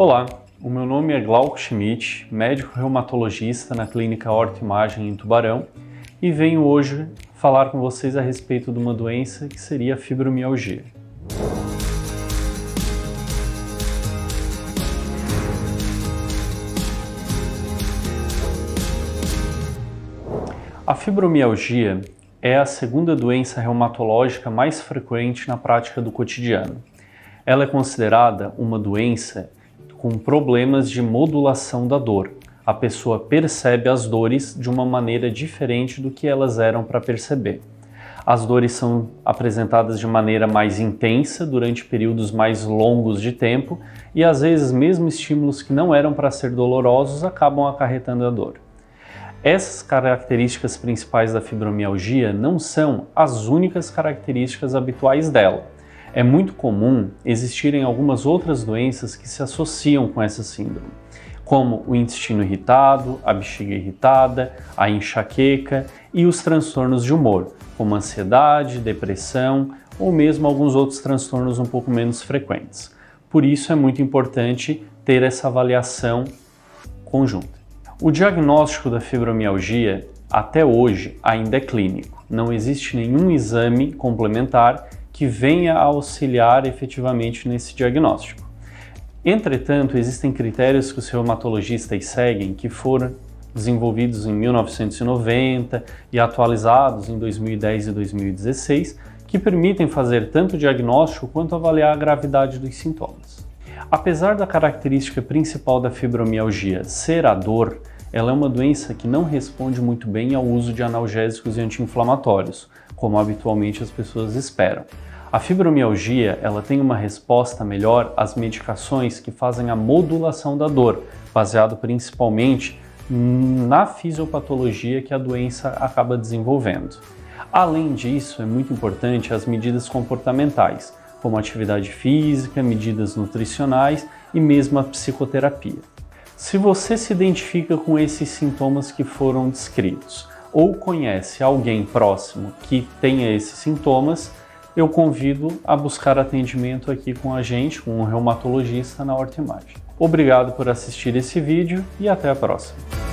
Olá, o meu nome é Glauco Schmidt, médico reumatologista na clínica Horta Imagem em Tubarão e venho hoje falar com vocês a respeito de uma doença que seria a fibromialgia. A fibromialgia é a segunda doença reumatológica mais frequente na prática do cotidiano. Ela é considerada uma doença com problemas de modulação da dor. A pessoa percebe as dores de uma maneira diferente do que elas eram para perceber. As dores são apresentadas de maneira mais intensa durante períodos mais longos de tempo e às vezes mesmo estímulos que não eram para ser dolorosos acabam acarretando a dor. Essas características principais da fibromialgia não são as únicas características habituais dela. É muito comum existirem algumas outras doenças que se associam com essa síndrome, como o intestino irritado, a bexiga irritada, a enxaqueca e os transtornos de humor, como ansiedade, depressão ou mesmo alguns outros transtornos um pouco menos frequentes. Por isso é muito importante ter essa avaliação conjunta. O diagnóstico da fibromialgia até hoje ainda é clínico. Não existe nenhum exame complementar que venha a auxiliar efetivamente nesse diagnóstico. Entretanto, existem critérios que os reumatologistas seguem que foram desenvolvidos em 1990 e atualizados em 2010 e 2016, que permitem fazer tanto o diagnóstico quanto avaliar a gravidade dos sintomas. Apesar da característica principal da fibromialgia ser a dor, ela é uma doença que não responde muito bem ao uso de analgésicos e anti-inflamatórios, como habitualmente as pessoas esperam. A fibromialgia ela tem uma resposta melhor às medicações que fazem a modulação da dor, baseado principalmente na fisiopatologia que a doença acaba desenvolvendo. Além disso, é muito importante as medidas comportamentais, como atividade física, medidas nutricionais e mesmo a psicoterapia. Se você se identifica com esses sintomas que foram descritos ou conhece alguém próximo que tenha esses sintomas, eu convido a buscar atendimento aqui com a gente, com um reumatologista na Horta Imagem. Obrigado por assistir esse vídeo e até a próxima.